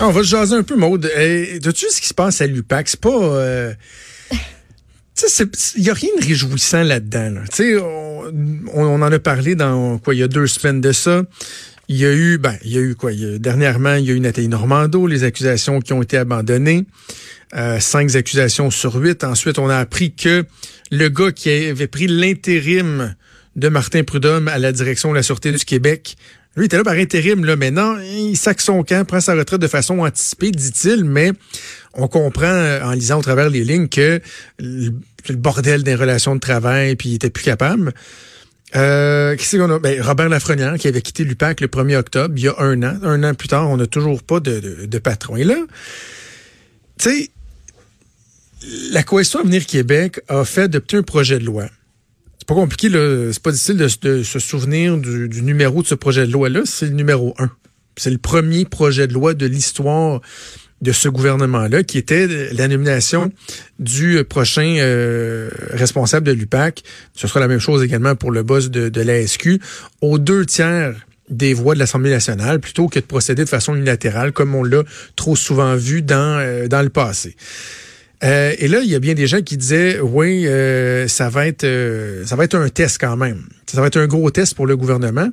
Ah, on va se jaser un peu, Maude. As-tu vu ce qui se passe à l'UPAC? C'est pas... Euh... Il n'y a rien de réjouissant là-dedans. Là. On, on, on, en a parlé dans quoi il y a deux semaines de ça. Il y a eu, ben, il y a eu quoi? Il y a, dernièrement, il y a eu Nathalie Normando, les accusations qui ont été abandonnées. Euh, cinq accusations sur huit. Ensuite, on a appris que le gars qui avait pris l'intérim de Martin Prudhomme à la direction de la Sûreté du Québec lui, il était là par intérim, là, mais non, il sac son camp, prend sa retraite de façon anticipée, dit-il, mais on comprend euh, en lisant au travers les lignes que le, bordel des relations de travail, puis il était plus capable. Euh, qui qu'on a? Ben, Robert Lafrenière, qui avait quitté l'UPAC le 1er octobre, il y a un an. Un an plus tard, on n'a toujours pas de, patron. Et là, tu sais, la Coalition Avenir Québec a fait adopter un projet de loi pas compliqué. C'est pas difficile de, se souvenir du, numéro de ce projet de loi-là. C'est le numéro un. C'est le premier projet de loi de l'histoire de ce gouvernement-là, qui était la nomination du prochain euh, responsable de l'UPAC. Ce sera la même chose également pour le boss de, de l'ASQ. Aux deux tiers des voix de l'Assemblée nationale, plutôt que de procéder de façon unilatérale, comme on l'a trop souvent vu dans, euh, dans le passé. Euh, et là, il y a bien des gens qui disaient, oui, euh, ça va être, euh, ça va être un test quand même. Ça va être un gros test pour le gouvernement.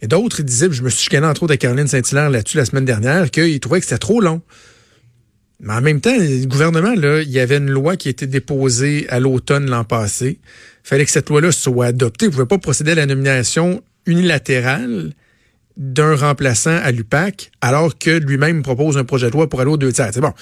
Et d'autres disaient, je me suis chicané entre autres à Caroline Saint-Hilaire là-dessus la semaine dernière, qu'ils trouvaient que c'était trop long. Mais en même temps, le gouvernement, là, il y avait une loi qui a été déposée à l'automne l'an passé. Il fallait que cette loi-là soit adoptée. Vous ne pouvez pas procéder à la nomination unilatérale d'un remplaçant à l'UPAC, alors que lui-même propose un projet de loi pour aller aux deux tiers. C'est bon.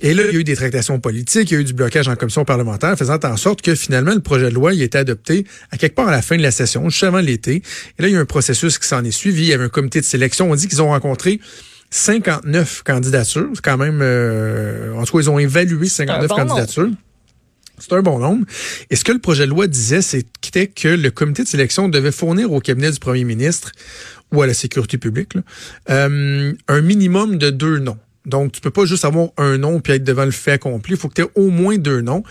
Et là, il y a eu des tractations politiques, il y a eu du blocage en commission parlementaire, faisant en sorte que finalement, le projet de loi il a été adopté à quelque part à la fin de la session, juste avant l'été. Et là, il y a eu un processus qui s'en est suivi. Il y avait un comité de sélection. On dit qu'ils ont rencontré 59 candidatures. C'est quand même... Euh, en tout cas, ils ont évalué 59 candidatures. C'est un bon nombre. Et ce que le projet de loi disait, c'était que le comité de sélection devait fournir au cabinet du premier ministre ou à la sécurité publique euh, un minimum de deux noms. Donc, tu peux pas juste avoir un nom puis être devant le fait accompli. Il faut que tu aies au moins deux noms.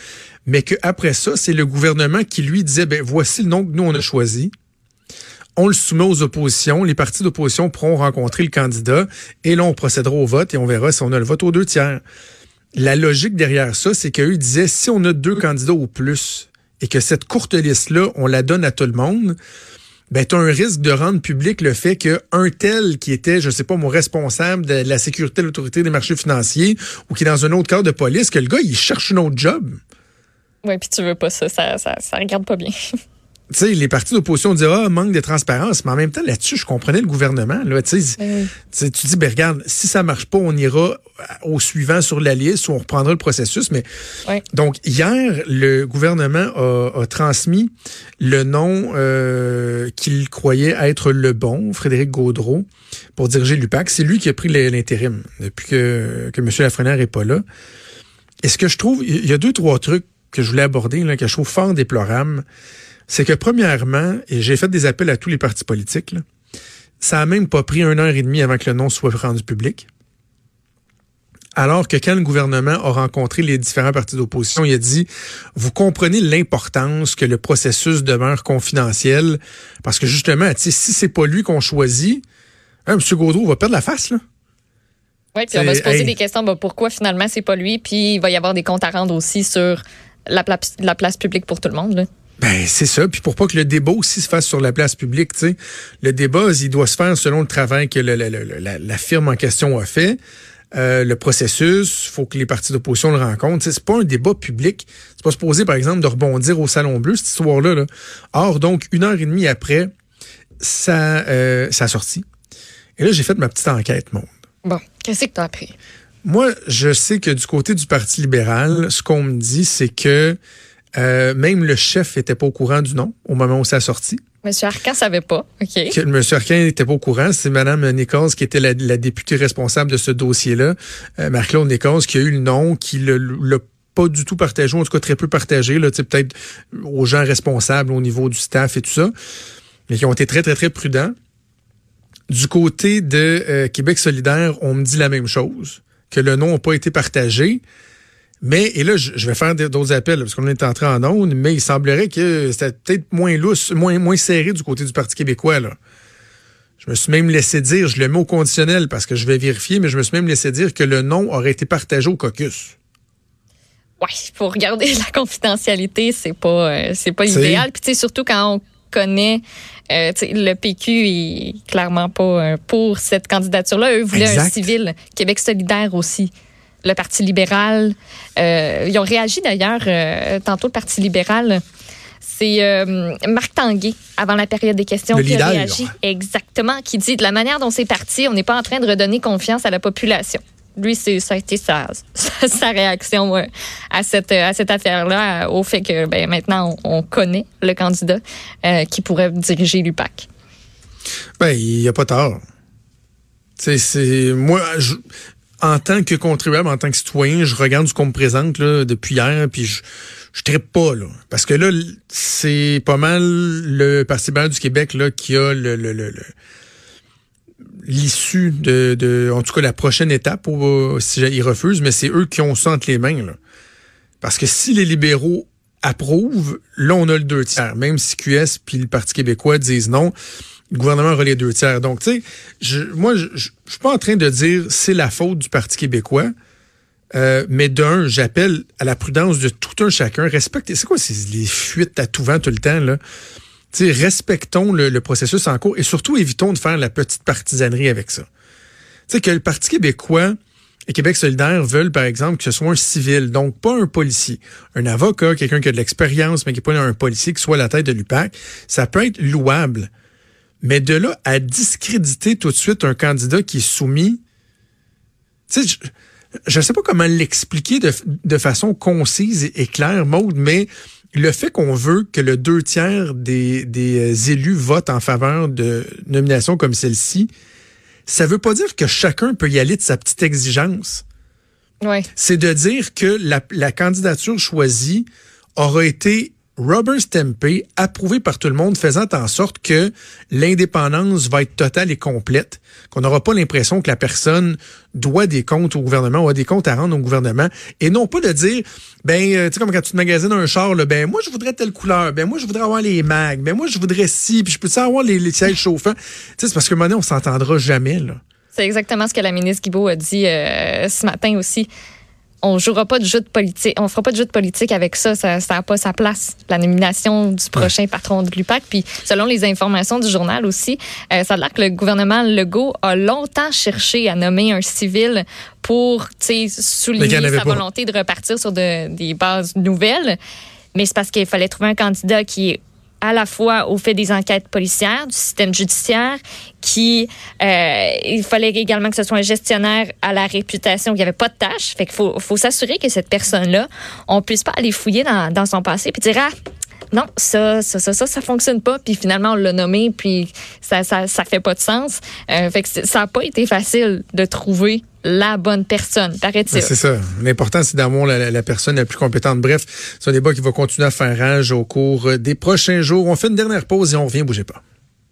Mais qu'après ça, c'est le gouvernement qui lui disait, ben voici le nom que nous, on a choisi. On le soumet aux oppositions. Les partis d'opposition pourront rencontrer le candidat. Et là, on procédera au vote et on verra si on a le vote aux deux tiers. La logique derrière ça, c'est qu'eux disaient, si on a deux candidats ou plus et que cette courte liste-là, on la donne à tout le monde, ben, tu as un risque de rendre public le fait qu'un tel qui était, je sais pas, mon responsable de la sécurité de l'autorité des marchés financiers ou qui est dans un autre cadre de police, que le gars, il cherche un autre job. Oui, puis tu veux pas ça, ça, ça, regarde pas bien. tu sais, les partis d'opposition disent ah manque de transparence, mais en même temps là-dessus, je comprenais le gouvernement. Là, tu sais, tu dis ben regarde, si ça marche pas, on ira au suivant sur la liste ou on reprendra le processus. Mais donc hier, le gouvernement a, transmis le nom euh, qu'il croyait être le bon, Frédéric Gaudreau, pour diriger l'UPAC. C'est lui qui a pris l'intérim depuis que que M. Lafrenière est pas là. Et ce que je trouve, il y a deux trois trucs que je voulais aborder là, que je trouve fort déplorables c'est que premièrement, et j'ai fait des appels à tous les partis politiques, ça a même pas pris une heure et demie avant que le nom soit rendu public. Alors que quand le gouvernement a rencontré les différents partis d'opposition, il a dit, vous comprenez l'importance que le processus demeure confidentiel, parce que justement, si c'est pas lui qu'on choisit, hein, M. Gaudreau va perdre la face, là. Oui, puis on va se poser des questions, bah, pourquoi finalement c'est pas lui, puis il va y avoir des comptes à rendre aussi sur la, la place publique pour tout le monde. Là. Ben, c'est ça. Puis pour pas que le débat aussi se fasse sur la place publique, tu sais, le débat, il doit se faire selon le travail que la, firme en question a fait. Euh, le processus, faut que les partis d'opposition le rencontrent. C'est pas un débat public. C'est pas supposé, par exemple, de rebondir au Salon Bleu, cette histoire-là. Là. Or, donc, une heure et demie après, ça, euh, ça a sorti. Et là, j'ai fait ma petite enquête, monde. Bon, qu'est-ce que tu as appris? Moi, je sais que du côté du Parti libéral, ce qu'on me dit, c'est que euh, même le chef était pas au courant du nom au moment où ça a sorti. Monsieur Arcan savait pas. OK. Que Monsieur Arcan n'était pas au courant. C'est Mme Nichols qui était la, députée responsable de ce dossier-là. Euh, Marc-Claude Nichols qui a eu le nom, qui l'a pas du tout partagé, en tout cas très peu partagé, là, peut-être aux gens responsables au niveau du staff et tout ça, mais qui ont été très, très, très prudents. Du côté de euh, Québec solidaire, on me dit la même chose, que le nom n'a pas été partagé. Mais, et là, je vais faire d'autres appels, parce qu'on est entré en onde, mais il semblerait que c'était peut-être moins lousse, moins, moins serré du côté du Parti québécois, là. Je me suis même laissé dire, je le mets au conditionnel parce que je vais vérifier, mais je me suis même laissé dire que le nom aurait été partagé au caucus. Oui, pour garder la confidentialité, c'est pas euh, c'est pas idéal. Puis tu sais surtout quand on connaît euh, le PQ est clairement pas euh, pour cette candidature-là. Eux voulaient un civil. Québec solidaire aussi le Parti libéral. Euh, ils ont réagi d'ailleurs, euh, tantôt le Parti libéral. C'est euh, Marc Tanguay, avant la période des questions, qui a réagi. Exactement, qui dit de la manière dont c'est parti, on n'est pas en train de redonner confiance à la population. Lui, c'est ça a été sa, sa réaction à cette à cette affaire-là, au fait que ben, maintenant on, connaît le candidat qui pourrait diriger l'UPAC. Ben, il n'y a pas tort. C'est moi, je, en tant que contribuable, en tant que citoyen, je regarde ce qu'on me présente là, depuis hier, puis je je trippe pas là, parce que là c'est pas mal le Parti libéral du Québec là qui a le, le, le, l'issue de, de, en tout cas la prochaine étape où, si ils refusent, mais c'est eux qui ont ça entre les mains là. Parce que si les libéraux approuvent, là on a le deux tiers, même si QS puis le Parti québécois disent non le gouvernement les deux tiers. Donc, tu sais, je, moi, je, je, suis pas en train de dire c'est la faute du Parti québécois. Euh, mais d'un, j'appelle à la prudence de tout un chacun. Respectez. C'est quoi ces, les fuites à tout vent tout le temps, là? sais, respectons le, processus en cours et surtout évitons de faire la petite partisanerie avec ça. Tu sais, que le Parti québécois et Québec solidaire veulent, par exemple, que ce soit un civil, donc pas un policier, un avocat, quelqu'un qui a de l'expérience, mais qui n'est pas un policier, qui soit à la tête de l'UPAC, ça peut être louable. Mais de là à discréditer tout de suite un candidat qui est soumis, tu sais, je ne sais pas comment l'expliquer de, façon concise et, claire, Maude, mais le fait qu'on veut que le deux tiers des, des élus votent en faveur de nominations comme celle-ci, ça veut pas dire que chacun peut y aller de sa petite exigence. Ouais. C'est de dire que la, la candidature choisie aura été rubber stampé, approuvé par tout le monde, faisant en sorte que l'indépendance va être totale et complète, qu'on n'aura pas l'impression que la personne doit des comptes au gouvernement ou a des comptes à rendre au gouvernement, et non pas de dire, ben, euh, tu sais, comme quand tu te magasines un char, là, ben, moi, je voudrais telle couleur, ben, moi, je voudrais avoir les mags, ben, moi, je voudrais ci, puis je peux avoir les, les sièges chauffants? Tu sais, c'est parce que maintenant, on s'entendra jamais, là. C'est exactement ce que la ministre Guibault a dit euh, ce matin aussi on jouera pas de jeu de politique, on fera pas de jeu de politique avec ça, ça n'a pas sa place. La nomination du prochain patron de l'UPAC, puis selon les informations du journal aussi, euh, ça a l'air que le gouvernement Legault a longtemps cherché à nommer un civil pour souligner sa volonté de repartir sur des bases nouvelles. Mais c'est parce qu'il fallait trouver un candidat qui est à la fois au fait des enquêtes policières, du système judiciaire, qui euh, il fallait également que ce soit un gestionnaire à la réputation qui avait pas de tâche. Fait qu'il faut, faut s'assurer que cette personne-là, on puisse pas aller fouiller dans, dans son passé puis dire ah non, ça, ça, ça, ça, ça fonctionne pas. Puis finalement, on l'a nommé, puis ça, ça, ça fait pas de sens. Euh, fait que ça n'a pas été facile de trouver la bonne personne, paraît-il. Ben, c'est ça. L'important, c'est d'avoir la, la, personne la plus compétente. Bref, c'est un débat qui va continuer à faire rage au cours des prochains jours. On fait une dernière pause et on revient, bougez pas.